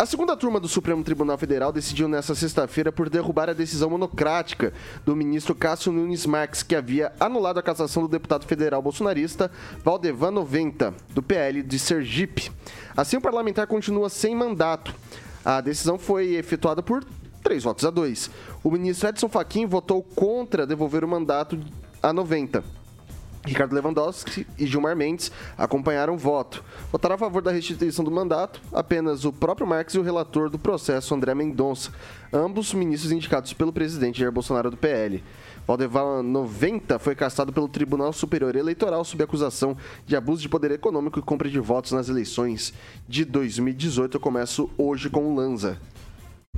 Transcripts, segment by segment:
A segunda turma do Supremo Tribunal Federal decidiu nesta sexta-feira por derrubar a decisão monocrática do ministro Cássio Nunes Marques, que havia anulado a cassação do deputado federal bolsonarista Valdevan 90, do PL de Sergipe. Assim, o parlamentar continua sem mandato. A decisão foi efetuada por três votos a dois. O ministro Edson Fachin votou contra devolver o mandato a 90. Ricardo Lewandowski e Gilmar Mendes acompanharam o voto. Votaram a favor da restituição do mandato apenas o próprio Marques e o relator do processo, André Mendonça, ambos ministros indicados pelo presidente Jair Bolsonaro do PL. Valdeval 90 foi caçado pelo Tribunal Superior Eleitoral sob acusação de abuso de poder econômico e compra de votos nas eleições de 2018. Eu começo hoje com o Lanza.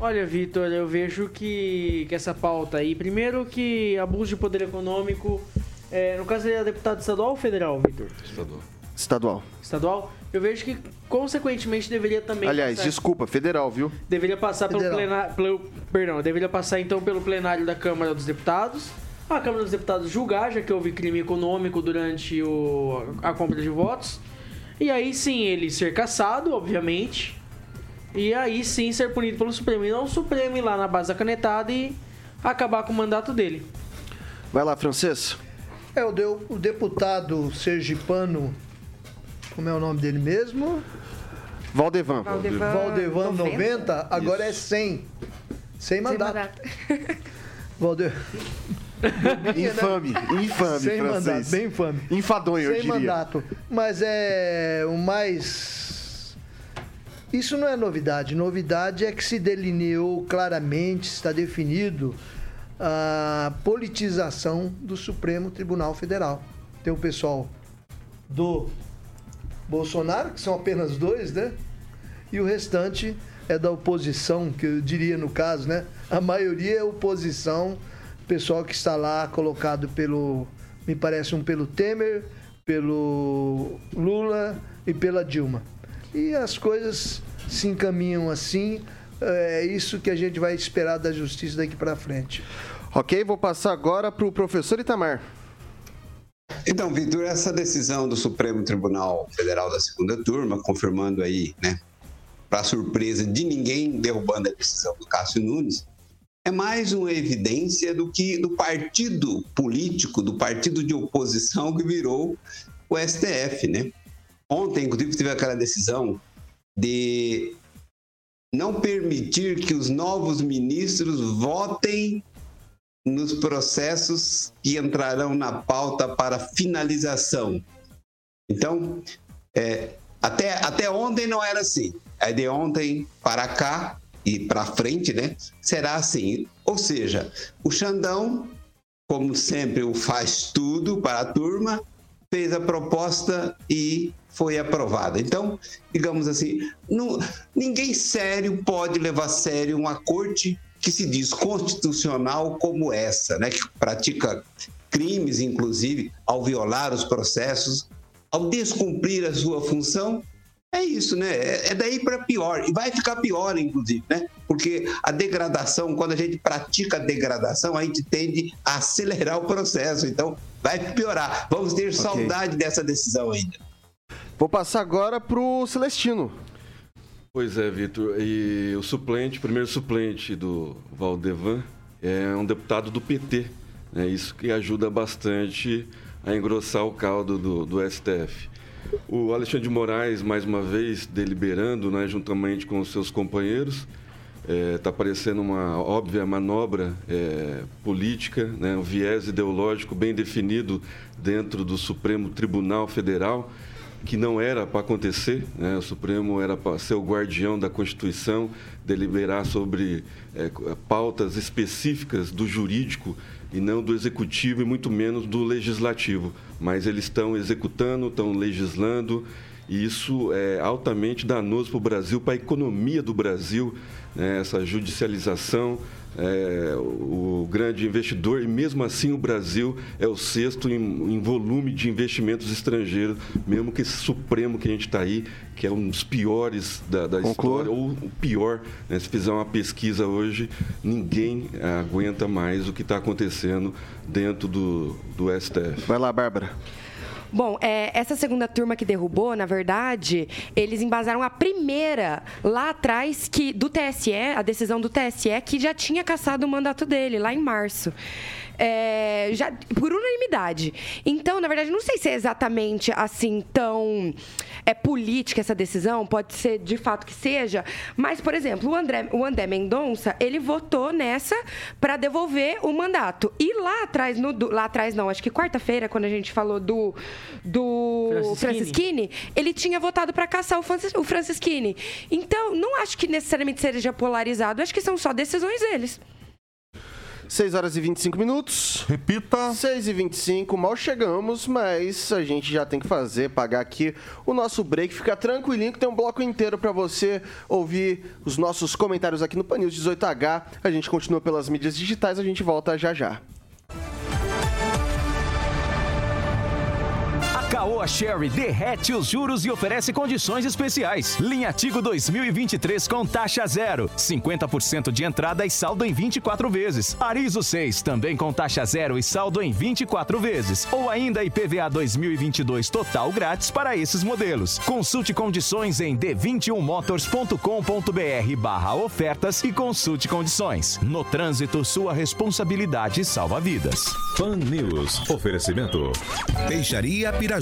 Olha, Vitor, eu vejo que, que essa pauta aí, primeiro que abuso de poder econômico é, no caso, ele é deputado estadual ou federal, Vitor? Estadual. Estadual. Estadual? Eu vejo que, consequentemente, deveria também. Aliás, passar... desculpa, federal, viu? Deveria passar federal. pelo plenário. Pelo, perdão, deveria passar então pelo plenário da Câmara dos Deputados. A Câmara dos Deputados julgar, já que houve crime econômico durante o, a compra de votos. E aí sim ele ser caçado, obviamente. E aí sim ser punido pelo Supremo. E não o Supremo ir lá na base da canetada e acabar com o mandato dele. Vai lá, Francês. É, o, de, o deputado sergipano, como é o nome dele mesmo? Valdevan. Valdevan, Valdevan 90, 90 agora é 100. 100 mandato. Valdevan. infame, infame, Sem francês. mandato, bem infame. Enfadonho, Sem eu diria. mandato. Mas é o mais... Isso não é novidade. Novidade é que se delineou claramente, está definido a politização do Supremo Tribunal Federal. Tem o pessoal do Bolsonaro, que são apenas dois, né? E o restante é da oposição, que eu diria no caso, né? A maioria é oposição, pessoal que está lá colocado pelo, me parece um pelo Temer, pelo Lula e pela Dilma. E as coisas se encaminham assim, é isso que a gente vai esperar da justiça daqui para frente. Ok, vou passar agora para o professor Itamar. Então, Vitor, essa decisão do Supremo Tribunal Federal da segunda turma, confirmando aí, né, para surpresa de ninguém, derrubando a decisão do Cássio Nunes, é mais uma evidência do que do partido político, do partido de oposição que virou o STF, né? Ontem, inclusive, teve aquela decisão de não permitir que os novos ministros votem nos processos que entrarão na pauta para finalização. Então, é, até, até ontem não era assim. É de ontem para cá e para frente, né? Será assim. Ou seja, o Xandão, como sempre o faz tudo para a turma, fez a proposta e foi aprovada. Então, digamos assim, não, ninguém sério pode levar a sério uma corte que se diz constitucional como essa, né, que pratica crimes, inclusive, ao violar os processos, ao descumprir a sua função, é isso, né? É, é daí para pior. E vai ficar pior, inclusive, né? Porque a degradação, quando a gente pratica a degradação, a gente tende a acelerar o processo. Então, vai piorar. Vamos ter okay. saudade dessa decisão ainda. Vou passar agora para o Celestino. Pois é, Vitor. E o suplente, o primeiro suplente do Valdevan é um deputado do PT. É isso que ajuda bastante a engrossar o caldo do, do STF. O Alexandre de Moraes, mais uma vez, deliberando, né, juntamente com os seus companheiros, Está é, parecendo uma óbvia manobra é, política, né, um viés ideológico bem definido dentro do Supremo Tribunal Federal, que não era para acontecer. Né, o Supremo era para ser o guardião da Constituição, deliberar sobre é, pautas específicas do jurídico e não do executivo e muito menos do legislativo. Mas eles estão executando, estão legislando e isso é altamente danoso para o Brasil, para a economia do Brasil né, essa judicialização, é, o grande investidor, e mesmo assim o Brasil é o sexto em, em volume de investimentos estrangeiros, mesmo que esse Supremo que a gente está aí, que é um dos piores da, da história, ou o pior, né, se fizer uma pesquisa hoje, ninguém aguenta mais o que está acontecendo dentro do, do STF. Vai lá, Bárbara. Bom, é, essa segunda turma que derrubou, na verdade, eles embasaram a primeira lá atrás que do TSE, a decisão do TSE, que já tinha caçado o mandato dele, lá em março é, já, por unanimidade. Então, na verdade, não sei se é exatamente assim tão é, política essa decisão, pode ser de fato que seja, mas, por exemplo, o André, o André Mendonça, ele votou nessa para devolver o mandato. E lá atrás, no, lá atrás não, acho que quarta-feira, quando a gente falou do, do Francisquini, ele tinha votado para caçar o, Francis, o Francisquini. Então, não acho que necessariamente seja polarizado, acho que são só decisões deles. 6 horas e 25 minutos. Repita. 6 e 25, mal chegamos, mas a gente já tem que fazer, pagar aqui o nosso break. Fica tranquilinho que tem um bloco inteiro para você ouvir os nossos comentários aqui no Panils 18H. A gente continua pelas mídias digitais, a gente volta já já. Caoa Sherry derrete os juros e oferece condições especiais. Linha Tigo 2023 com taxa zero, 50% de entrada e saldo em 24 vezes. Arizo 6 também com taxa zero e saldo em 24 vezes. Ou ainda IPVA 2022 total grátis para esses modelos. Consulte condições em d21motors.com.br barra ofertas e consulte condições. No trânsito, sua responsabilidade salva vidas. Pan News. Oferecimento. Peixaria Pirajá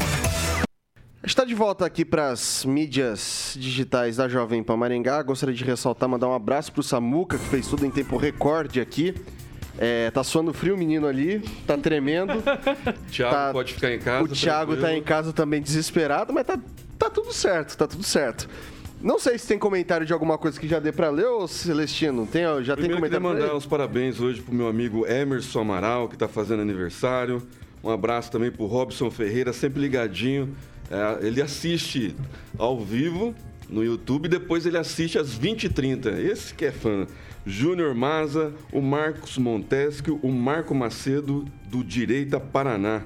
Está de volta aqui para as mídias digitais da Jovem Pan Maringá. Gostaria de ressaltar, mandar um abraço para o Samuca, que fez tudo em tempo recorde aqui. É, tá suando frio o menino ali, tá tremendo. Thiago tá, pode ficar em casa. O Thiago está em casa também desesperado, mas tá, tá tudo certo, tá tudo certo. Não sei se tem comentário de alguma coisa que já dê para ler, ou Celestino, tem, já Primeiro tem comentário queria mandar os parabéns hoje pro meu amigo Emerson Amaral, que está fazendo aniversário. Um abraço também pro Robson Ferreira, sempre ligadinho é, ele assiste ao vivo no YouTube, depois ele assiste às 20h30. Esse que é fã. Júnior Maza, o Marcos Montesquio, o Marco Macedo, do Direita Paraná.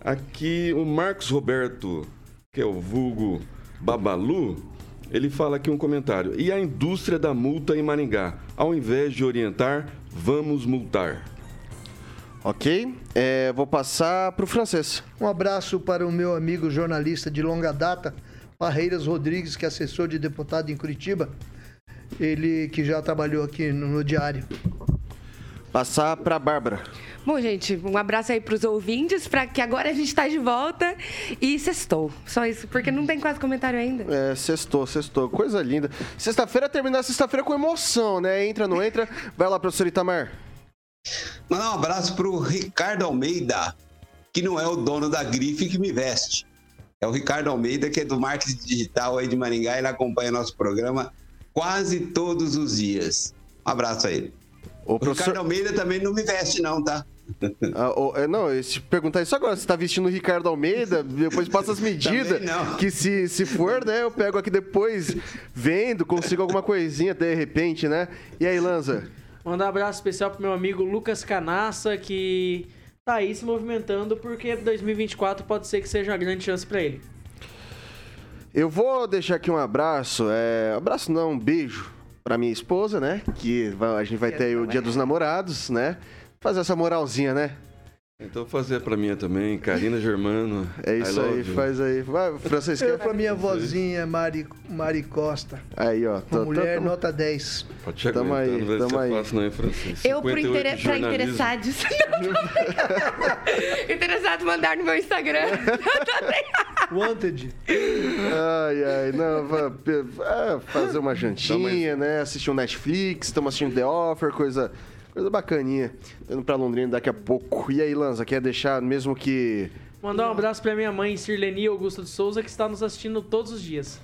Aqui o Marcos Roberto, que é o vulgo Babalu, ele fala aqui um comentário. E a indústria da multa em Maringá? Ao invés de orientar, vamos multar. Ok? É, vou passar para o francês. Um abraço para o meu amigo jornalista de longa data, Parreiras Rodrigues, que é assessor de deputado em Curitiba. Ele que já trabalhou aqui no, no Diário. Passar para a Bárbara. Bom, gente, um abraço aí para os ouvintes, para que agora a gente está de volta e sextou. Só isso, porque não tem quase comentário ainda. É, sextou, sextou. Coisa linda. Sexta-feira terminar sexta-feira com emoção, né? Entra, não entra. Vai lá, professor Itamar. Mandar um abraço para o Ricardo Almeida, que não é o dono da grife que me veste. É o Ricardo Almeida, que é do marketing digital aí de Maringá, ele acompanha nosso programa quase todos os dias. Um abraço a ele. O, o professor... Ricardo Almeida também não me veste, não, tá? Ah, oh, não, se perguntar isso agora, você tá vestindo o Ricardo Almeida, depois passa as medidas. que se, se for, né, eu pego aqui depois, vendo, consigo alguma coisinha de repente, né? E aí, Lanza? Mandar um abraço especial pro meu amigo Lucas Canassa, que tá aí se movimentando, porque 2024 pode ser que seja uma grande chance para ele. Eu vou deixar aqui um abraço, é, abraço não, um beijo para minha esposa, né? Que a gente vai ter aí o Dia dos Namorados, né? Fazer essa moralzinha, né? Então fazer pra minha também, Karina Germano. É isso aí, you. faz aí. Vai, Francisco. Eu pra minha vozinha, Mari, Mari Costa. Aí, ó. Uma tá- mulher tá- nota 10. Pode te Tamo aí, não vai tamo aí. fácil não, hein, Francisco? Eu, por 58 inter... pra interessados. Interessado, mandar no meu Instagram. Wanted. Ai, ai, não, va- pe- é, fazer uma jantinha, né? Assistir um Netflix, estamos assistindo The Offer, coisa, coisa bacaninha. Tô indo pra Londrina daqui a pouco. E aí, Lanza, quer deixar, mesmo que. Mandar um abraço pra minha mãe, Sirleni Augusta de Souza, que está nos assistindo todos os dias.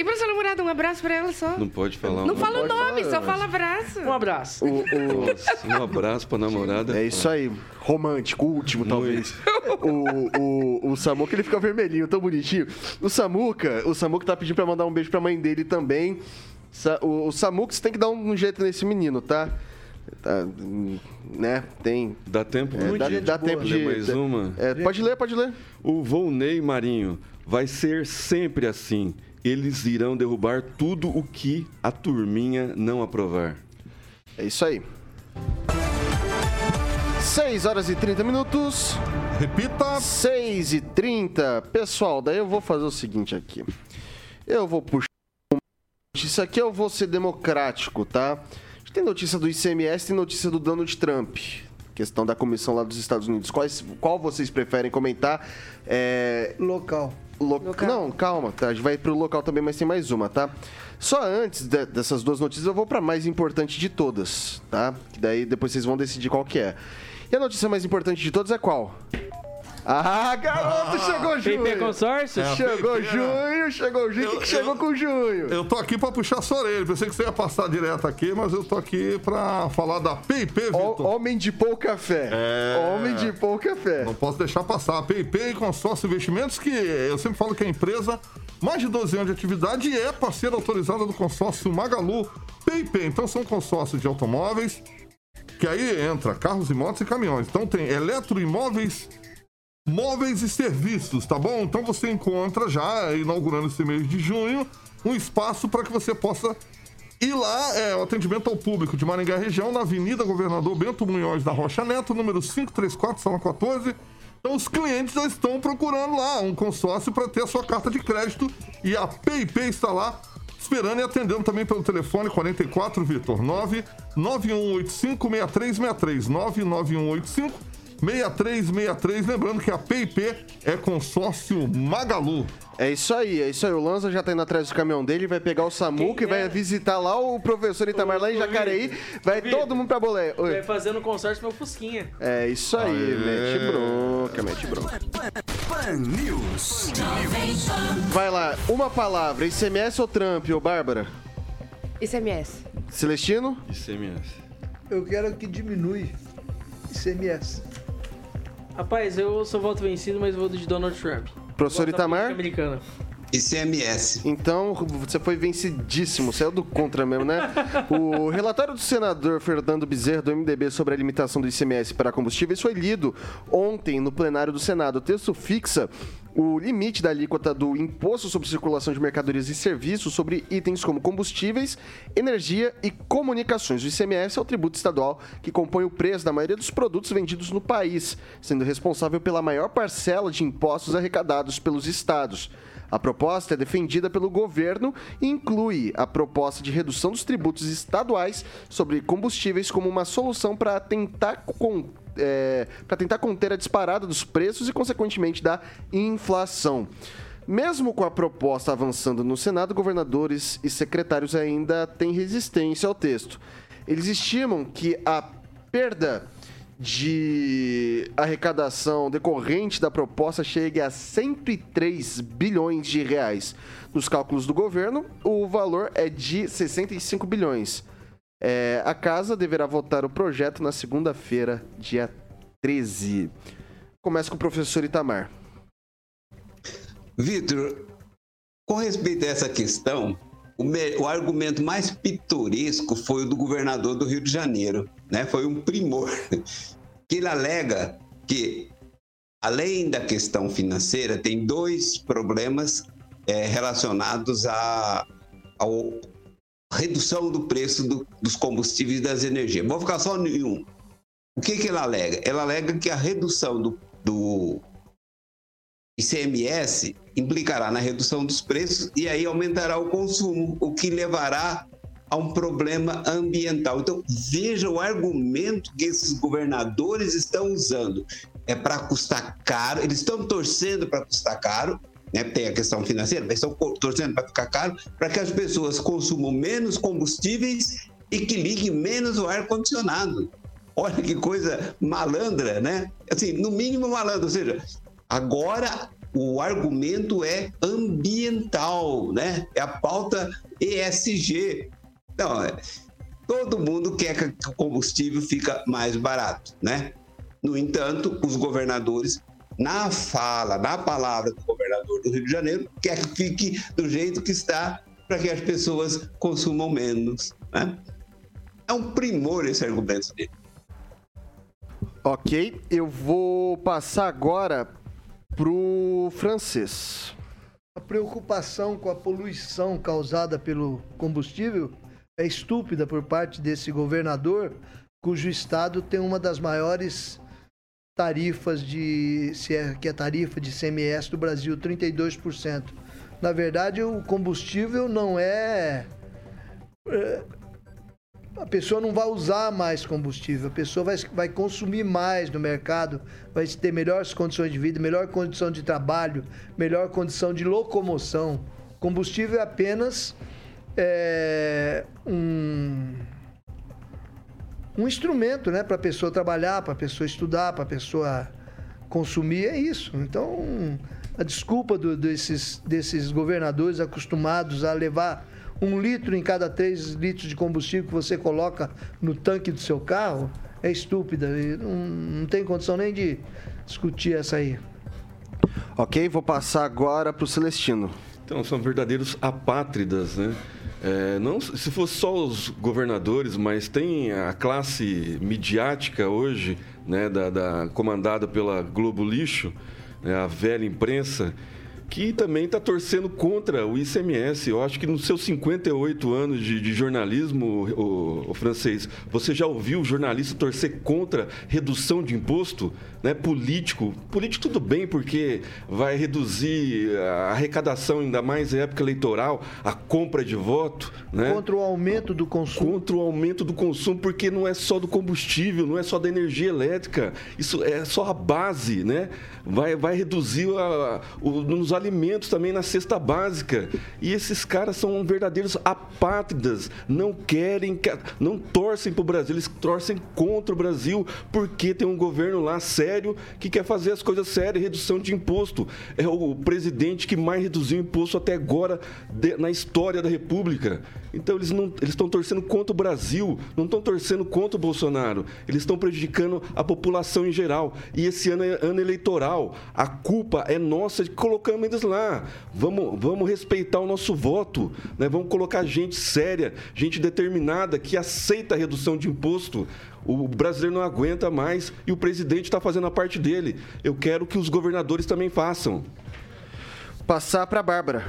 E pra sua namorada, um abraço pra ela só. Não pode falar. Não fala o nome, falar, só mas- fala abraço. Um abraço. O, o- Nossa, um abraço pra namorada. é isso aí, romântico, último, talvez. O, o, o Samuca, ele fica vermelhinho, tão bonitinho. O Samuca, o Samuca tá pedindo pra mandar um beijo pra mãe dele também. Sa- O, o Samuca, você tem que dar um jeito nesse menino, tá? Tá, né? Tem. Dá tempo? é, dá dá tempo de. Ler mais uma? É, pode ler, pode ler. O Volney Marinho vai ser sempre assim. Eles irão derrubar tudo o que a turminha não aprovar. É isso aí. 6 horas e 30 minutos. Repita. 6 e 30. Pessoal, daí eu vou fazer o seguinte aqui. Eu vou puxar. Isso aqui eu vou ser democrático, tá? Tem notícia do ICMS, tem notícia do Donald Trump. Questão da comissão lá dos Estados Unidos. Quais, qual vocês preferem comentar? É, Local. Lo- Local. Não, calma, tá? A gente vai pro local também, mas tem mais uma, tá? Só antes de- dessas duas notícias, eu vou pra mais importante de todas, tá? Que daí depois vocês vão decidir qual que é. E a notícia mais importante de todas é qual? Ah, garoto, chegou junho! PP Consórcio? É. Chegou PP, junho, chegou junho. O que, que chegou com junho? Eu tô aqui pra puxar sua orelha. Pensei que você ia passar direto aqui, mas eu tô aqui pra falar da PIP, Vitor. Homem de pouca fé. É. Homem de pouca fé. Não posso deixar passar. A PIP Consórcio Investimentos, que eu sempre falo que é empresa, mais de 12 anos de atividade e é parceira autorizada do consórcio Magalu PIP. Então são consórcios de automóveis, que aí entra carros e motos e caminhões. Então tem eletroimóveis, móveis e serviços, tá bom? Então você encontra já, inaugurando esse mês de junho, um espaço para que você possa ir lá, é o atendimento ao público de Maringá região, na Avenida Governador Bento Munhoz da Rocha Neto, número 534, sala 14. Então os clientes já estão procurando lá um consórcio para ter a sua carta de crédito e a PIP está lá esperando e atendendo também pelo telefone 44 Vitor 9 9185 6363 99185 6363, lembrando que a PIP é consórcio Magalu. É isso aí, é isso aí. O Lanza já tá indo atrás do caminhão dele, vai pegar o Samuca e vai visitar lá o professor Itamar lá em Jacareí. Vai Vitor. todo mundo pra bolé. Oi. Vai fazendo consórcio meu Fusquinha. É isso aí, mete bronca, mete bronca. Pan News. Vai lá, uma palavra, ICMS ou Trump, ô Bárbara? ICMS. Celestino? ICMS. Eu quero que diminui ICMS. Rapaz, eu sou voto vencido, mas vou de Donald Trump. Professor Itamar? Americana. ICMS. Então, você foi vencidíssimo, saiu do contra mesmo, né? O relatório do senador Fernando Bezerra, do MDB, sobre a limitação do ICMS para combustíveis foi lido ontem no plenário do Senado. O texto fixa o limite da alíquota do Imposto sobre Circulação de Mercadorias e Serviços sobre itens como combustíveis, energia e comunicações. O ICMS é o tributo estadual que compõe o preço da maioria dos produtos vendidos no país, sendo responsável pela maior parcela de impostos arrecadados pelos estados. A proposta é defendida pelo governo e inclui a proposta de redução dos tributos estaduais sobre combustíveis como uma solução para tentar, con- é, para tentar conter a disparada dos preços e, consequentemente, da inflação. Mesmo com a proposta avançando no Senado, governadores e secretários ainda têm resistência ao texto. Eles estimam que a perda de arrecadação decorrente da proposta chegue a 103 bilhões de reais. Nos cálculos do governo, o valor é de 65 bilhões. É, a casa deverá votar o projeto na segunda-feira, dia 13. Começa com o professor Itamar. Vitor, com respeito a essa questão, o, o argumento mais pitoresco foi o do governador do Rio de Janeiro, né? Foi um primor. Que ele alega que, além da questão financeira, tem dois problemas eh, relacionados à redução do preço do- dos combustíveis e das energias. Vou ficar só em um. O que, que ela alega? Ela alega que a redução do, do ICMS implicará na redução dos preços e aí aumentará o consumo, o que levará a um problema ambiental. Então, veja o argumento que esses governadores estão usando. É para custar caro, eles estão torcendo para custar caro, né? tem a questão financeira, mas estão torcendo para ficar caro, para que as pessoas consumam menos combustíveis e que liguem menos o ar-condicionado. Olha que coisa malandra, né? Assim, no mínimo malandro, ou seja, agora o argumento é ambiental, né? É a pauta ESG. Então, todo mundo quer que o combustível fica mais barato, né? No entanto, os governadores, na fala, na palavra do governador do Rio de Janeiro, quer que fique do jeito que está para que as pessoas consumam menos, né? É um primor esse argumento dele. Ok, eu vou passar agora pro francês. A preocupação com a poluição causada pelo combustível é estúpida por parte desse governador, cujo estado tem uma das maiores tarifas de se é que é tarifa de CMS do Brasil, 32%. Na verdade, o combustível não é, é a pessoa não vai usar mais combustível, a pessoa vai, vai consumir mais no mercado, vai ter melhores condições de vida, melhor condição de trabalho, melhor condição de locomoção. Combustível é apenas é, um, um instrumento né, para a pessoa trabalhar, para a pessoa estudar, para a pessoa consumir, é isso. Então, a desculpa do, desses, desses governadores acostumados a levar um litro em cada três litros de combustível que você coloca no tanque do seu carro é estúpida. Não, não tem condição nem de discutir essa aí. Ok, vou passar agora para o Celestino. Então, são verdadeiros apátridas, né? É, não se fosse só os governadores, mas tem a classe midiática hoje, né, da, da comandada pela Globo Lixo, né, a velha imprensa, que também está torcendo contra o ICMS. Eu acho que nos seus 58 anos de, de jornalismo, o, o, francês, você já ouviu jornalista torcer contra redução de imposto? Né? Político. Político tudo bem, porque vai reduzir a arrecadação, ainda mais em época eleitoral, a compra de voto. Né? Contra o aumento do consumo. Contra o aumento do consumo, porque não é só do combustível, não é só da energia elétrica. Isso é só a base, né? Vai, vai reduzir a, o, nos alimentos também na cesta básica. E esses caras são verdadeiros apátridas, não querem, não torcem para o Brasil, eles torcem contra o Brasil, porque tem um governo lá sério que quer fazer as coisas sérias, redução de imposto. É o presidente que mais reduziu imposto até agora de, na história da República. Então eles não eles estão torcendo contra o Brasil, não estão torcendo contra o Bolsonaro. Eles estão prejudicando a população em geral. E esse ano é ano eleitoral. A culpa é nossa de colocamos eles lá. Vamos, vamos respeitar o nosso voto. Né? Vamos colocar gente séria, gente determinada, que aceita a redução de imposto. O brasileiro não aguenta mais e o presidente está fazendo a parte dele. Eu quero que os governadores também façam. Passar para a Bárbara.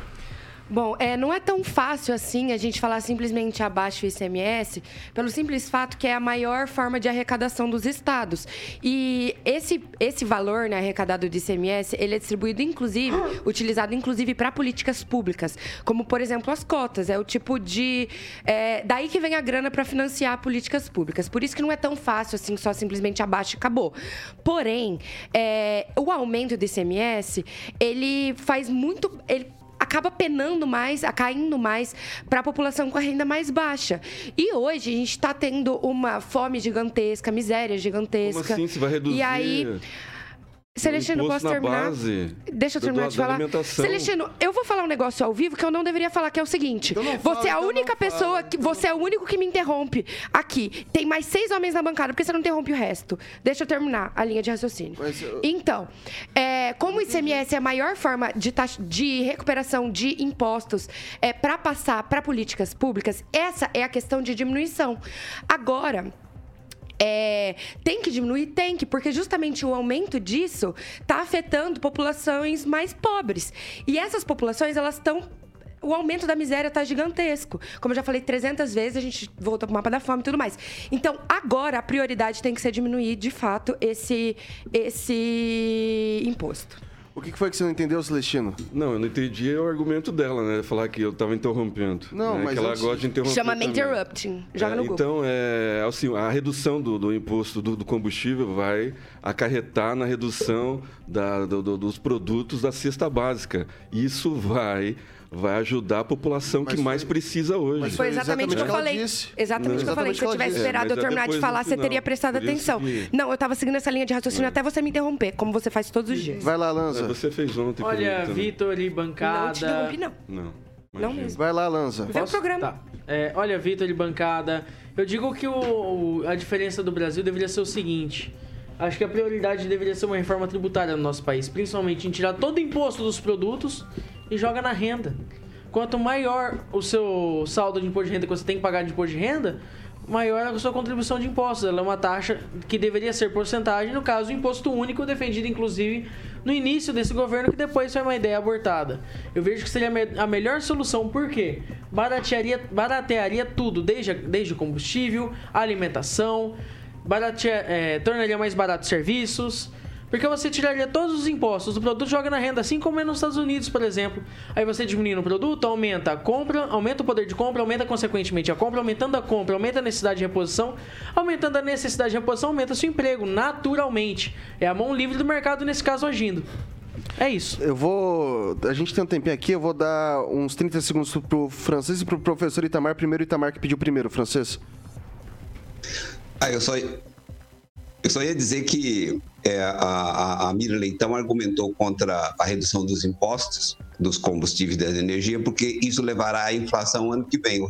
Bom, é, não é tão fácil assim a gente falar simplesmente abaixo o ICMS, pelo simples fato que é a maior forma de arrecadação dos estados. E esse, esse valor né, arrecadado do ICMS, ele é distribuído, inclusive, utilizado inclusive para políticas públicas, como, por exemplo, as cotas. É o tipo de... É, daí que vem a grana para financiar políticas públicas. Por isso que não é tão fácil assim, só simplesmente abaixo e acabou. Porém, é, o aumento do ICMS, ele faz muito... Ele acaba penando mais, caindo mais para a população com a renda mais baixa. E hoje a gente está tendo uma fome gigantesca, miséria gigantesca. Como assim? Você vai reduzir? E aí Celestino, posso terminar? Deixa eu terminar de falar. Celestino, eu vou falar um negócio ao vivo que eu não deveria falar, que é o seguinte. Você é a única pessoa que. Você é o único que me interrompe aqui. Tem mais seis homens na bancada, porque você não interrompe o resto. Deixa eu terminar a linha de raciocínio. Eu... Então, é, como o ICMS é a maior forma de, taxa, de recuperação de impostos é, para passar para políticas públicas, essa é a questão de diminuição. Agora. É, tem que diminuir? Tem que, porque justamente o aumento disso está afetando populações mais pobres. E essas populações, elas estão o aumento da miséria tá gigantesco. Como eu já falei 300 vezes, a gente voltou pro mapa da fome e tudo mais. Então, agora a prioridade tem que ser diminuir, de fato, esse, esse imposto. O que foi que você não entendeu, Celestino? Não, eu não entendi o argumento dela, né? Falar que eu tava interrompendo. Não, né? mas Que ela antes- gosta de interromper. Chama também. interrupting. Joga É, no Google. Então, é, assim, a redução do, do imposto do, do combustível vai acarretar na redução da- do- do- dos produtos da cesta básica. Isso vai, vai ajudar a população Mas que mais foi- precisa hoje. mas Foi exatamente o que eu falei. disse. Exatamente o que eu falei. Se eu tivesse esperado É, eu é terminar de falar, você teria prestado atenção. que- Não, eu tava seguindo essa linha de raciocínio até você me interromper, como você faz todos os dias. Vai lá, É, Lanza. Você fez ontem Olha. Vitor e Não te bancada. interrompi, não. Não. Não mesmo. Vai lá, Lanza. Vê o programa. Tá. É, olha, Vitor de bancada. Eu digo que o, o- a diferença do Brasil deveria ser o seguinte. Acho que a prioridade deveria ser uma reforma tributária no nosso país, principalmente em tirar todo o imposto dos produtos e joga na renda. Quanto maior o seu saldo de imposto de renda que você tem que pagar de imposto de renda, maior a sua contribuição de impostos. Ela é uma taxa que deveria ser porcentagem, no caso, o imposto único, defendido inclusive no início desse governo, que depois foi uma ideia abortada. Eu vejo que seria a me- a melhor solução, por quê? Baratearia, baratearia tudo, desde, desde o combustível, alimentação, baratea, é, tornaria mais barato os serviços. Porque você tiraria todos os impostos do produto e joga na renda, assim como é nos Estados Unidos, por exemplo. Aí você diminuindo o produto, aumenta a compra, aumenta o poder de compra, aumenta consequentemente a compra, aumentando a compra, aumenta a necessidade de reposição, aumentando a necessidade de reposição, aumenta seu emprego, naturalmente. É a mão livre do mercado nesse caso agindo. É isso. Eu vou. A gente tem um tempinho aqui, eu vou dar uns 30 segundos pro francês e pro professor Itamar. Primeiro, Itamar que pediu primeiro, francês. Ah, eu só, eu só ia dizer que é, a, a, Mira Leitão argumentou contra a redução dos impostos dos combustíveis e da energia, porque isso levará à inflação ano que vem.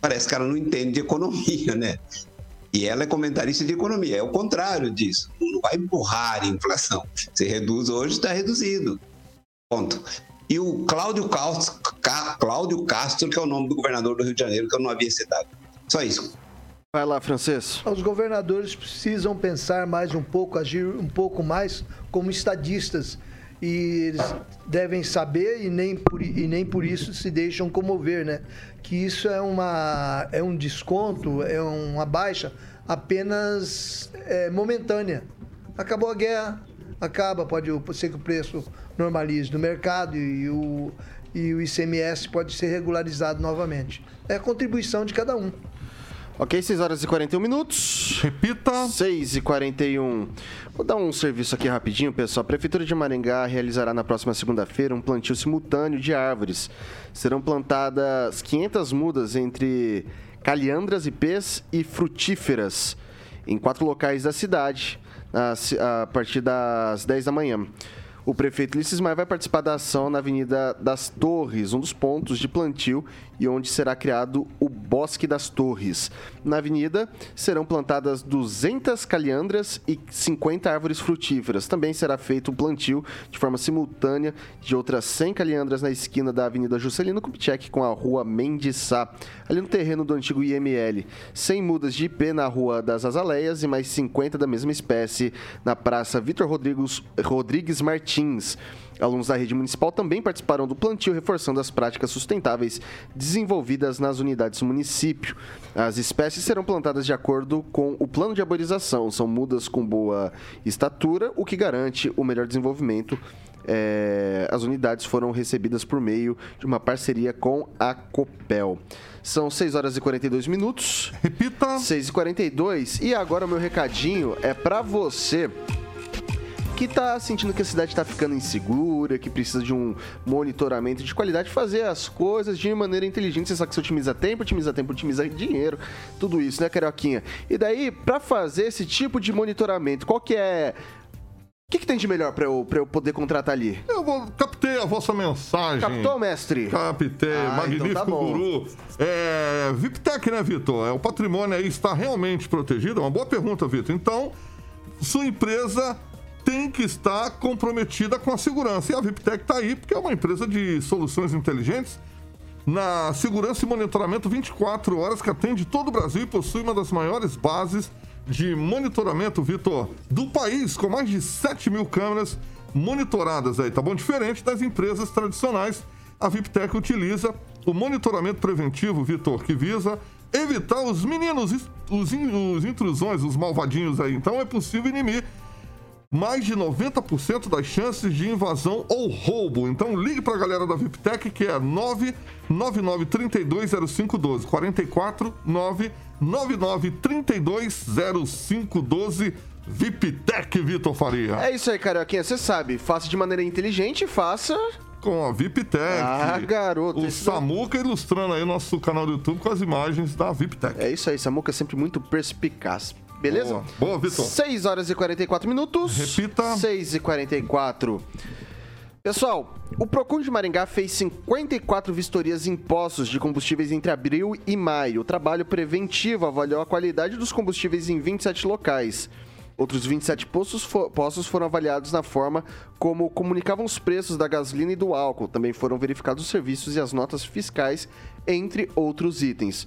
Parece que ela não entende de economia, né? E ela é comentarista de economia, é o contrário disso. Não vai empurrar a inflação. Se reduz hoje, está reduzido. Ponto. E o Cláudio Castro, Ca- Cláudio Castro, que é o nome do governador do Rio de Janeiro, que eu não havia citado. Só isso. Vai lá, francês. Os governadores precisam pensar mais um pouco, agir um pouco mais como estadistas. E eles devem saber e nem por, e nem por isso se deixam comover, né? Que isso é, uma, é um desconto, é uma baixa apenas é, momentânea. Acabou a guerra, acaba, pode ser que o preço normalize no mercado e o, e o ICMS pode ser regularizado novamente. É a contribuição de cada um. Ok, 6 horas e 41 minutos. Repita. 6 e 41. Vou dar um serviço aqui rapidinho, pessoal. A Prefeitura de Maringá realizará na próxima segunda-feira um plantio simultâneo de árvores. Serão plantadas 500 mudas entre caliandras, ipês e frutíferas em quatro locais da cidade, a ci- a partir das 10 da manhã. O prefeito Ulisses Maia vai participar da ação na Avenida das Torres, um dos pontos de plantio e onde será criado o Bosque das Torres. Na avenida serão plantadas 200 caliandras e 50 árvores frutíferas. Também será feito o plantio de forma simultânea de outras 100 caliandras na esquina da Avenida Juscelino Kubitschek com a Rua Mendiçá, ali no terreno do antigo IML. 100 mudas de IP na Rua das Azaleias e mais 50 da mesma espécie na Praça Vitor Rodrigues Martins. Alunos da rede municipal também participarão do plantio, reforçando as práticas sustentáveis desenvolvidas nas unidades do município. As espécies serão plantadas de acordo com o plano de arborização. São mudas com boa estatura, o que garante o melhor desenvolvimento. É, as unidades foram recebidas por meio de uma parceria com a Copel. São 6 horas e 42 minutos. Repita. 6 e 42 E agora o meu recadinho é pra você que tá sentindo que a cidade tá ficando insegura, que precisa de um monitoramento de qualidade, fazer as coisas de maneira inteligente. Você sabe que você otimiza tempo, otimiza tempo, otimiza dinheiro, tudo isso, né, Carioquinha? E daí, pra fazer esse tipo de monitoramento, qual que é... O que, que tem de melhor pra eu, pra eu poder contratar ali? Eu vou, captei a vossa mensagem. Captou, mestre? Captei, Ah, magnífico então tá guru. É, VIPTEC, né, Vitor? É, o patrimônio aí está realmente protegido? É uma boa pergunta, Vitor. Então, sua empresa tem que estar comprometida com a segurança. E a VIPTEC está aí porque é uma empresa de soluções inteligentes na segurança e monitoramento 24 horas que atende todo o Brasil e possui uma das maiores bases de monitoramento, Vitor, do país, com mais de 7 mil câmeras monitoradas aí, tá bom? Diferente das empresas tradicionais a VIPTEC utiliza o monitoramento preventivo, Vitor, que visa evitar os meninos, os, os intrusões, os malvadinhos aí. Então é possível inibir mais de 90% das chances de invasão ou roubo. Então ligue para a galera da VIPTEC que é 999320512 44 999320512 VIPTEC, Vitor Faria. É isso aí, Carioquinha. Você sabe, faça de maneira inteligente, faça com a VIPTEC. Ah, garoto. O Samuca ilustrando aí nosso canal do YouTube com as imagens da VIPTEC. É isso aí, Samuca é sempre muito perspicaz. Beleza? Boa, Boa Vitor. 6 horas e 44 minutos. Repita. 6 e 44. Pessoal, o Procon de Maringá fez 54 vistorias em poços de combustíveis entre abril e maio. O trabalho preventivo avaliou a qualidade dos combustíveis em 27 locais. Outros 27 poços, fo poços foram avaliados na forma como comunicavam os preços da gasolina e do álcool. Também foram verificados os serviços e as notas fiscais, entre outros itens.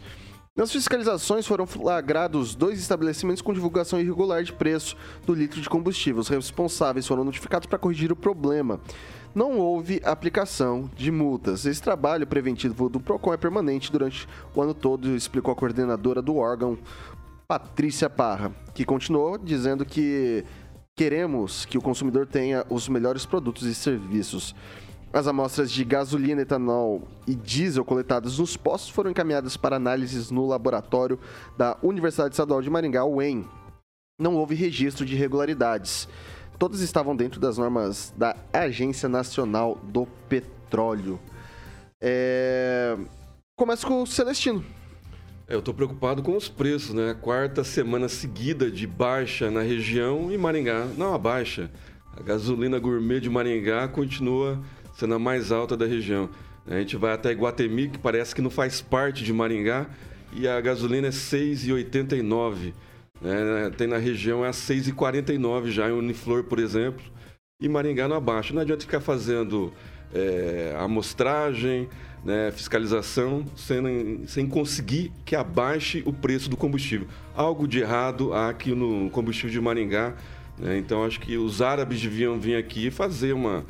Nas fiscalizações foram flagrados dois estabelecimentos com divulgação irregular de preço do litro de combustível. Os responsáveis foram notificados para corrigir o problema. Não houve aplicação de multas. Esse trabalho preventivo do PROCON é permanente durante o ano todo, explicou a coordenadora do órgão, Patrícia Parra, que continuou dizendo que queremos que o consumidor tenha os melhores produtos e serviços. As amostras de gasolina, etanol e diesel coletadas nos postos foram encaminhadas para análises no laboratório da Universidade Estadual de Maringá, UEM. Não houve registro de irregularidades. Todas estavam dentro das normas da Agência Nacional do Petróleo. É... Começa com o Celestino. É, eu estou preocupado com os preços, né? Quarta semana seguida de baixa na região e Maringá não abaixa. A gasolina gourmet de Maringá continua sendo a mais alta da região. A gente vai até Iguatemi, que parece que não faz parte de Maringá, e a gasolina é 6,89. Né? Tem na região é a 6,49 já em Uniflor, por exemplo, e Maringá não abaixa. Não adianta ficar fazendo é, amostragem, né, fiscalização, sem, sem conseguir que abaixe o preço do combustível. Algo de errado há aqui no combustível de Maringá. Né? Então, acho que os árabes deviam vir aqui fazer uma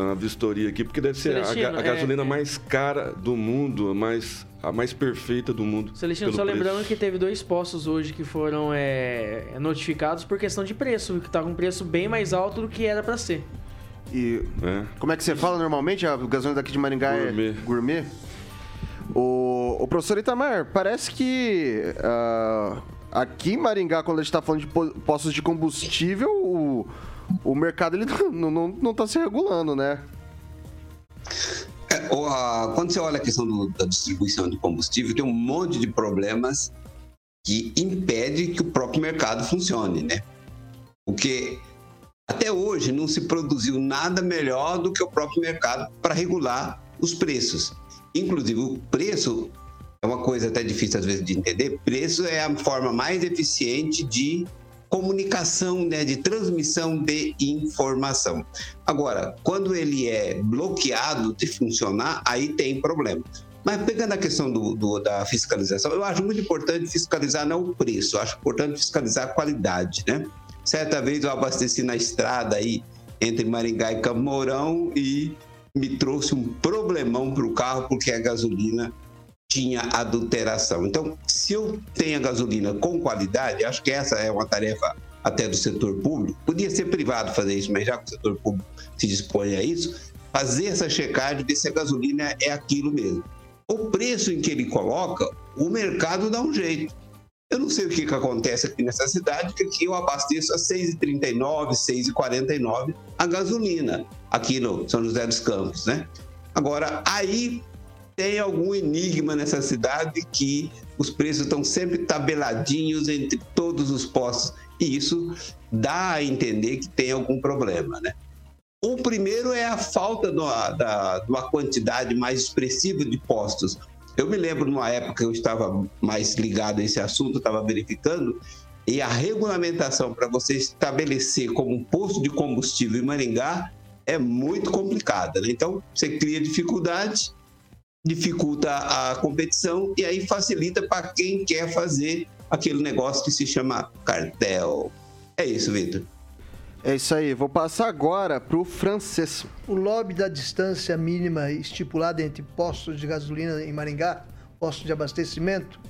uma vistoria aqui, porque deve ser a, a, gasolina é, mais cara do mundo, a mais, a mais perfeita do mundo. Celestino, só preço. lembrando que teve dois postos hoje que foram é, notificados por questão de preço, que tá com um preço bem mais alto do que era para ser. E é. como é que você fala normalmente? A gasolina daqui de Maringá gourmet. é gourmet? O, o professor Itamar, parece que uh, aqui em Maringá, quando a gente está falando de postos de combustível, o o mercado ele não, não, não tá se regulando, né? É, quando você olha a questão do, da distribuição de combustível, tem um monte de problemas que impede que o próprio mercado funcione, né? Porque até hoje não se produziu nada melhor do que o próprio mercado para regular os preços. Inclusive, o preço é uma coisa até difícil às vezes de entender. Preço é a forma mais eficiente de comunicação, né, de transmissão de informação. Agora, quando ele é bloqueado de funcionar, aí tem problema. Mas pegando a questão do, do, da fiscalização, eu acho muito importante fiscalizar não o preço, eu acho importante fiscalizar a qualidade, né? Certa vez eu abasteci na estrada aí entre Maringá e Camorão e me trouxe um problemão para o carro porque a gasolina tinha adulteração. Então, se eu tenho a gasolina com qualidade, acho que essa é uma tarefa até do setor público. Podia ser privado fazer isso, mas já que o setor público se dispõe a isso, fazer essa checagem de se a gasolina é aquilo mesmo. O preço em que ele coloca, o mercado dá um jeito. Eu não sei o que, que acontece aqui nessa cidade, que aqui eu abasteço a 6,39, 6,49 a gasolina, aqui no São José dos Campos, né? Agora, aí tem algum enigma nessa cidade que os preços estão sempre tabeladinhos entre todos os postos e isso dá a entender que tem algum problema, né? O primeiro é a falta uma, da, de uma quantidade mais expressiva de postos. Eu me lembro numa época que eu estava mais ligado a esse assunto, estava verificando, e a regulamentação para você estabelecer como posto de combustível em Maringá é muito complicada. Né? Então, você cria dificuldade dificulta a competição e aí facilita para quem quer fazer aquele negócio que se chama cartel. É isso, Vitor. É isso aí, vou passar agora pro francês. O lobby da distância mínima estipulada entre postos de gasolina em Maringá, postos de abastecimento,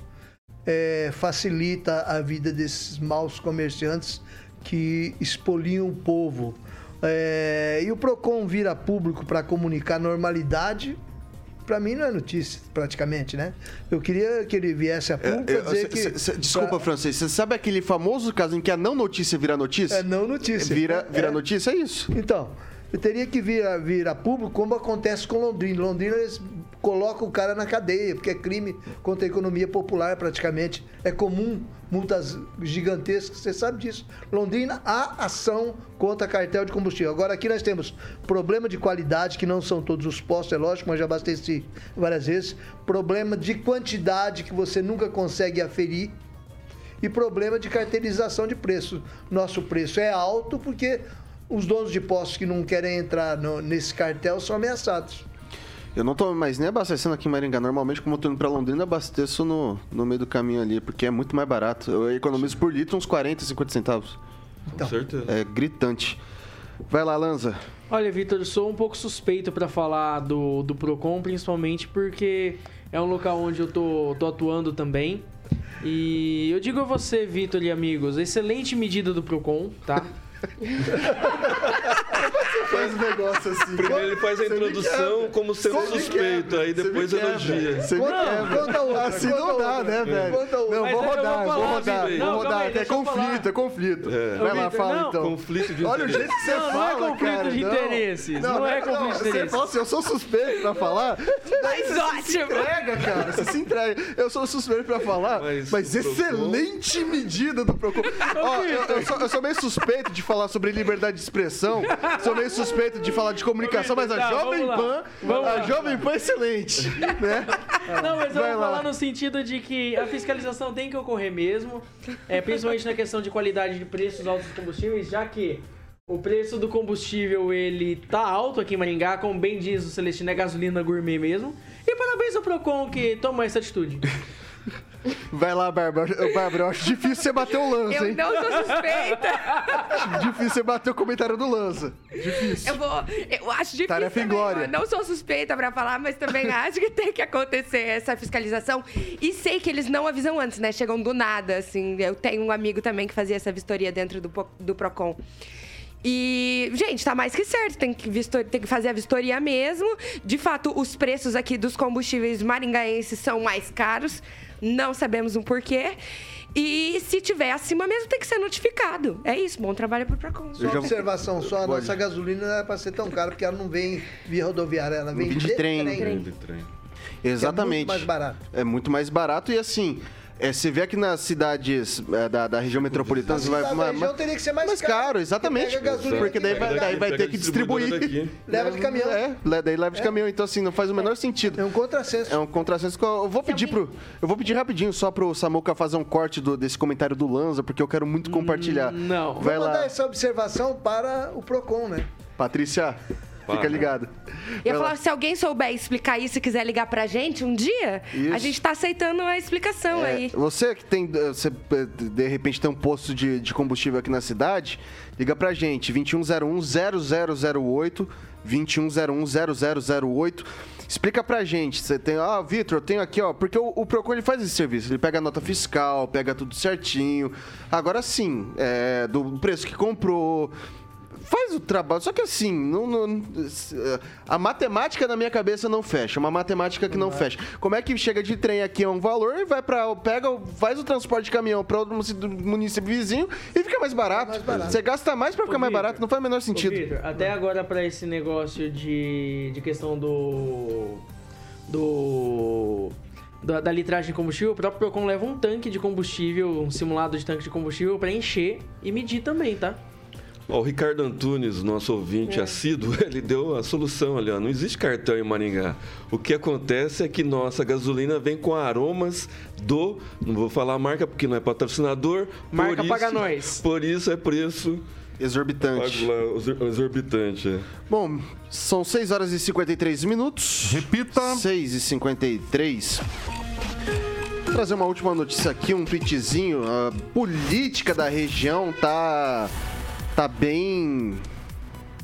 é, facilita a vida desses maus comerciantes que expoliam o povo. É, e o PROCON vira público para comunicar normalidade. Para mim não é notícia, praticamente, né? Eu queria que ele viesse a público É, dizer cê- que. cê- desculpa, pra- francês, você sabe aquele famoso caso em que a não notícia vira notícia? É não notícia. Vira, vira É. notícia, é isso. Então, eu teria que vir a, vir a público como acontece com Londrina. Londrina eles colocam o cara na cadeia, porque é crime contra a economia popular praticamente. É comum, multas gigantescas, você sabe disso. Londrina, há ação contra cartel de combustível. Agora aqui nós temos problema de qualidade, que não são todos os postos, é lógico, mas já abasteci várias vezes. Problema de quantidade, que você nunca consegue aferir e problema de cartelização de preço. Nosso preço é alto porque os donos de postos que não querem entrar no- nesse cartel são ameaçados. Eu não tô mais nem abastecendo aqui em Maringá. Normalmente, como eu tô indo pra Londrina, abasteço no, no meio do caminho ali, porque é muito mais barato. Eu economizo por litro uns 40, 50 centavos. Com certeza. É gritante. Vai lá, Lanza. Olha, Vitor, eu sou um pouco suspeito pra falar do, do Procon, principalmente porque é um local onde eu tô, tô atuando também. E eu digo a você, Vitor e amigos, excelente medida do Procon, tá? Faz um negócio assim. Primeiro ele faz a introdução como sendo suspeito, aí depois elogia. Você me Conta- quebra. conta outra, Assim não dá, né, velho? Não, vou é rodar, vou rodar, vou rodar. É eu conflito, é conflito. É. Vai lá, fala então. Conflito de Olha o jeito que você Não, não é fala, conflito de interesses, não é conflito de Você interesses. fala assim, eu sou suspeito pra falar. Mas Se ótimo! entrega, cara, você se entrega. Eu sou suspeito pra falar, mas, o excelente medida do Procon. Eu sou meio suspeito de falar sobre liberdade de expressão, sou meio suspeito de falar de comunicação, mas a Tá, Jovem. Pan, Vamos a lá. Jovem Pan é excelente, né? Não, mas eu Vai vou lá. falar no sentido de que a fiscalização tem que ocorrer mesmo, é, principalmente na questão de qualidade de preços altos dos combustíveis, já que o preço do combustível ele tá alto aqui em Maringá, como bem diz o Celestino, é gasolina gourmet mesmo. E parabéns ao Procon que tomou essa atitude. Vai lá, Bárbara. Ô, Bárbara, eu acho difícil você bater o Lanza, Eu hein? não sou suspeita. Difícil você bater o comentário do Lanza. Difícil. Eu vou. Eu acho difícil. Tarefa em glória. Eu não sou suspeita pra falar, mas também acho que tem que acontecer essa fiscalização. E sei que eles não avisam antes, né? Chegam do nada, assim. Eu tenho um amigo também que fazia essa vistoria dentro do, do Procon. E, gente, tá mais que certo, tem que, visto- tem que fazer a vistoria mesmo. De fato, os preços aqui dos combustíveis maringaenses são mais caros, não sabemos o porquê. E se tiver acima mesmo, tem que ser notificado. É isso, bom trabalho pro Procon. Só uma observação, só a nossa gasolina não era para ser tão cara, porque ela não vem via rodoviária, ela vem de de trem. Trem de trem. Exatamente. É muito mais barato. É muito mais barato e assim. É, você vê aqui nas cidades é, da, da região metropolitana, você vai. da região teria que ser mais caro, caro. exatamente. porque daí que vai, daí vai ter que distribuir. daqui. Leva de caminhão. É, daí leva de caminhão. Então, assim, não faz o menor sentido. É um contrassenso. É um contrassenso que eu vou pedir pro. Eu vou pedir rapidinho só pro Samuca fazer um corte do- desse comentário do Lanza, porque eu quero muito compartilhar. não. Vai Vou mandar lá. essa observação para o PROCON, né? Patrícia, fica Para. ligado. Eu Vai lá. falar, se alguém souber explicar isso e quiser ligar pra gente um dia, Isso. a gente tá aceitando a explicação É, aí. Você que tem, eh, você eh, de repente tem um posto de, de combustível aqui na cidade, liga pra gente, 2101 0008, 2101 0008. Explica pra gente, você tem, ah, Vitor, eu tenho aqui, ó, porque o, o Procon ele faz esse serviço, ele pega a nota fiscal, pega tudo certinho. Agora sim, é, do preço que comprou, faz o trabalho, só que assim, não, não- a matemática na minha cabeça não fecha, uma matemática que não fecha. Como é que chega de trem aqui a um valor e vai para pega, faz o transporte de caminhão para outro município, município vizinho e fica mais barato. mais barato. Você gasta mais para ficar Ô, mais barato, não faz o menor Ô, sentido. Vitor, até agora pra esse negócio de, de questão do. do. Da, da litragem de combustível, o próprio Procon leva um tanque de combustível, um simulado de tanque de combustível pra encher e medir também, tá? O Ricardo Antunes, nosso ouvinte assíduo, ele deu a solução ali, ó. Não existe cartão em Maringá. O que acontece é que nossa gasolina vem com aromas do. Não vou falar a marca porque não é patrocinador. Marca por paga isso- nós. Por isso é preço Exorbitante. exorbitante. é. Bom, são 6 horas e 53 minutos. Repita. 6 e 53. Vou trazer uma última notícia aqui, um tweetzinho. A política da região tá tá bem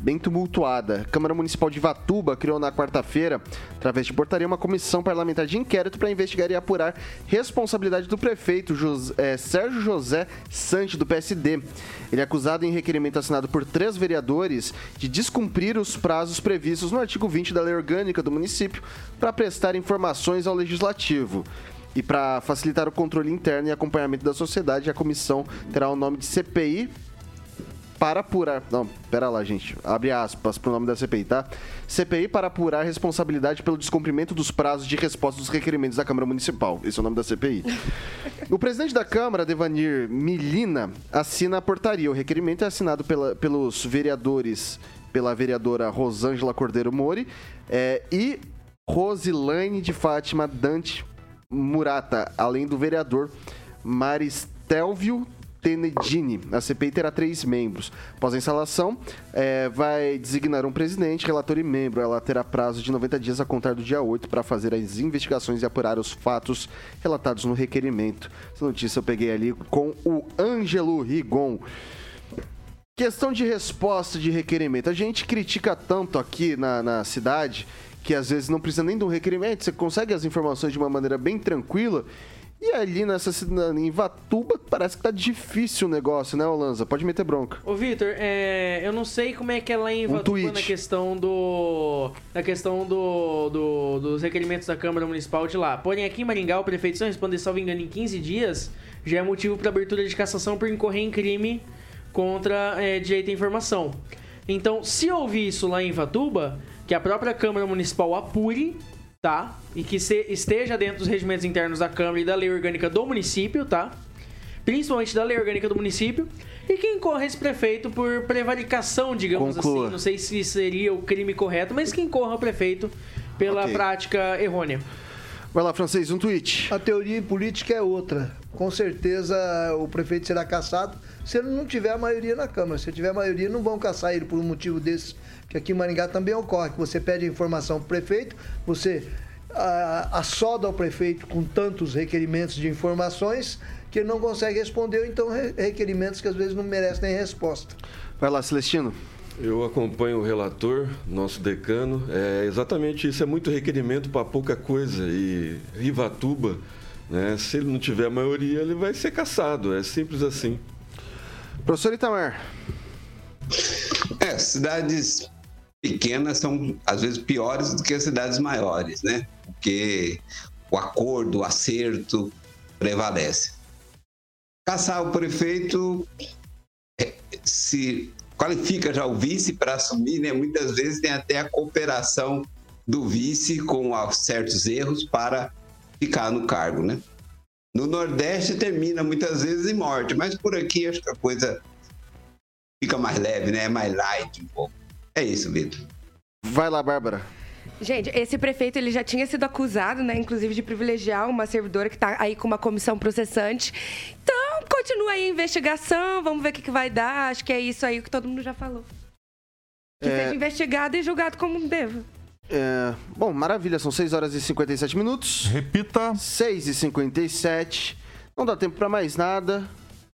bem tumultuada. A Câmara Municipal de Vatuba criou na quarta-feira, através de portaria, uma comissão parlamentar de inquérito para investigar e apurar responsabilidade do prefeito José, eh, Sérgio José Sante, do PSD. Ele é acusado em requerimento assinado por três vereadores de descumprir os prazos previstos no artigo 20 da Lei Orgânica do município para prestar informações ao Legislativo. E para facilitar o controle interno e acompanhamento da sociedade, a comissão terá o nome de CPI para apurar. Não, pera lá, gente. Abre aspas pro nome da CPI, tá? CPI para apurar responsabilidade pelo descumprimento dos prazos de resposta dos requerimentos da Câmara Municipal. Esse é o nome da CPI. o presidente da Câmara, Devanir Milina, assina a portaria. O requerimento é assinado pela- pelos vereadores, pela vereadora Rosângela Cordeiro Mori eh, e Rosilane de Fátima Dante Murata, além do vereador Maristelvio Tenedini. A CPI terá três membros. Após a instalação, eh, vai designar um presidente, relator e membro. Ela terá prazo de 90 dias a contar do dia 8 para fazer as investigações e apurar os fatos relatados no requerimento. Essa notícia eu peguei ali com o Ângelo Rigon. Questão de resposta de requerimento. A gente critica tanto aqui na, na cidade que às vezes não precisa nem de um requerimento, você consegue as informações de uma maneira bem tranquila. E ali nessa cidade, em Vatuba, parece que tá difícil o negócio, né, Olanza? Pode meter bronca. Ô, Vitor, é, eu não sei como é que é lá em Um Vatuba tweet. na questão do. Na questão do, do- dos requerimentos da Câmara Municipal de lá. Porém, aqui em Maringá, o prefeito, se não responder, salvo engano, em 15 dias, já é motivo para abertura de cassação por incorrer em crime contra é, direito à informação. Então, se houve isso lá em Vatuba, que a própria Câmara Municipal apure, tá? E que se- esteja dentro dos regimentos internos da Câmara e da lei orgânica do município, tá? Principalmente da lei orgânica do município. E que incorra esse prefeito por prevaricação, digamos Conclua. assim. Não sei se seria o crime correto, mas que incorra o prefeito pela Ok. prática errônea. Vai lá, francês, um tweet. A teoria política é outra. Com certeza o prefeito será caçado se ele não tiver a maioria na Câmara. Se ele tiver a maioria, não vão caçar ele por um motivo desse, que aqui em Maringá também ocorre, que você pede a informação para o prefeito, você ah, assoda o prefeito com tantos requerimentos de informações que ele não consegue responder, ou então re- requerimentos que às vezes não merecem nem resposta. Vai lá, Celestino. Eu acompanho o relator, nosso decano. É exatamente isso, é muito requerimento para pouca coisa. E Rivatuba, né, se ele não tiver a maioria, ele vai ser caçado. É simples assim. Professor Itamar. É, cidades pequenas são às vezes piores do que as cidades maiores, né? Porque o acordo, o acerto prevalece. Caçar o prefeito é, se qualifica já o vice para assumir, né? Muitas vezes tem até a cooperação do vice com certos erros para ficar no cargo, né? No Nordeste termina muitas vezes em morte, mas por aqui acho que a coisa fica mais leve, né? É mais light um pouco. É isso, Vitor. Vai lá, Bárbara. Gente, esse prefeito ele já tinha sido acusado, né, inclusive de privilegiar uma servidora que está aí com uma comissão processante. Então, continua aí a investigação, vamos ver o que, que vai dar. Acho que é isso aí que todo mundo já falou. Que É. seja investigado e julgado como deva. É, bom, maravilha, são 6 horas e 57 minutos. Repita. 6 e 57. Não dá tempo pra mais nada.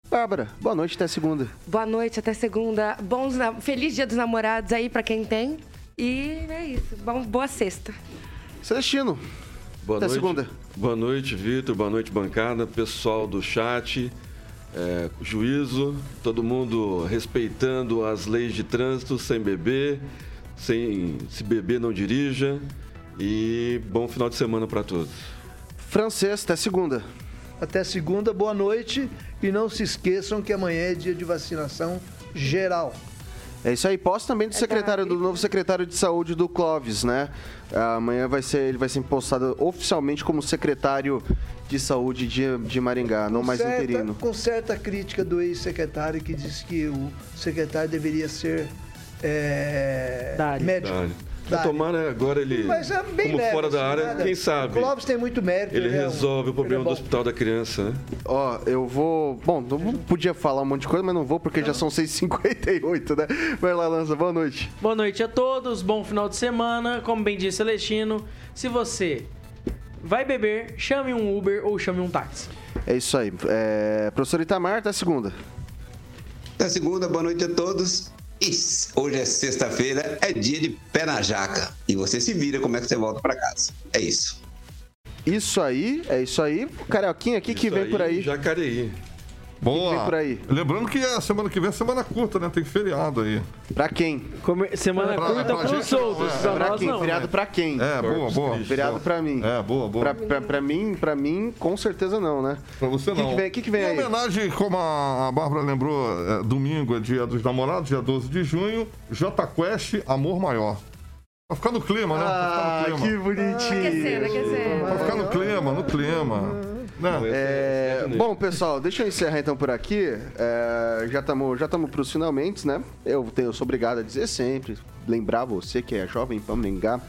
Bárbara, boa noite, até segunda. Boa noite, até segunda. Bons, na- feliz Dia dos Namorados aí pra quem tem. E é isso. Bom, boa sexta. Celestino, Boa Até noite. segunda. Boa noite, Vitor. Boa noite, bancada. Pessoal do chat. é, juízo. Todo mundo respeitando as leis de trânsito, sem beber. Sem se beber, não dirija. E bom final de semana para todos. francês, até segunda. Até segunda, boa noite. E não se esqueçam que amanhã é dia de vacinação geral. É isso aí. Posso também do secretário, do novo secretário de saúde do Clóvis, né? Amanhã vai ser, ele vai ser impostado oficialmente como secretário de saúde de, de Maringá, não mais certa, interino. Com certa crítica do ex-secretário que disse que o secretário deveria ser é, médico. Dário. Dário. Tomara agora ele, Mas é bem como leve, fora da assim, área, nada. quem sabe? O Clóvis tem muito mérito. Ele é um- resolve o problema é do hospital da criança, né? Ó, eu vou. Bom, não podia falar um monte de coisa, mas não vou porque já são 6h58, né? Vai lá, Lança, boa noite. Boa noite a todos, bom final de semana. Como bem disse Celestino, se você vai beber, chame um Uber ou chame um táxi. É isso aí. É, professor Itamar, até segunda. Da segunda, boa noite a todos. E hoje é sexta-feira, é dia de pé na jaca. E você se vira como é que você volta para casa. É isso. Isso aí, é isso aí. Carioquinha aqui que vem por aí. Jacareí. Boa. aí? Lembrando que a semana que vem é semana curta, né? Tem feriado aí. Pra quem? Come- Semana Pra- curta pra pros não, outros, é. pra Pra nós quem? não. Feriado né? pra quem? É, boa, boa. Feriado pra mim. É, boa, boa. Pra, pra, pra mim, pra mim, com certeza não, né? Pra você O que não. que vem- que que vem em aí? homenagem, como a Bárbara lembrou, é, domingo é dia dos namorados, dia 12 de junho. J Quest, Amor Maior. Pra ficar no clima, né? Ah, no que clima. bonitinho. Aquecendo, aquecendo. Pra ficar no clima, no clima. Né? É, bom, pessoal, deixa eu encerrar então por aqui. É, já estamos já tamo pros finalmente, né? Eu, tenho, eu sou obrigado a dizer sempre, lembrar você que é jovem Pan Mengá,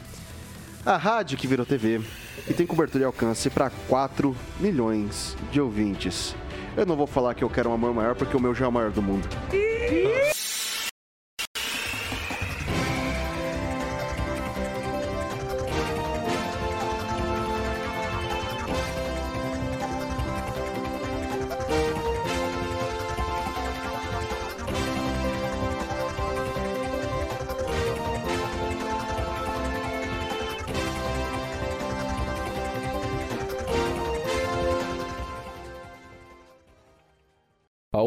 a rádio que virou TV e tem cobertura e alcance para 4 milhões de ouvintes. Eu não vou falar que eu quero um amor maior porque o meu já é o maior do mundo.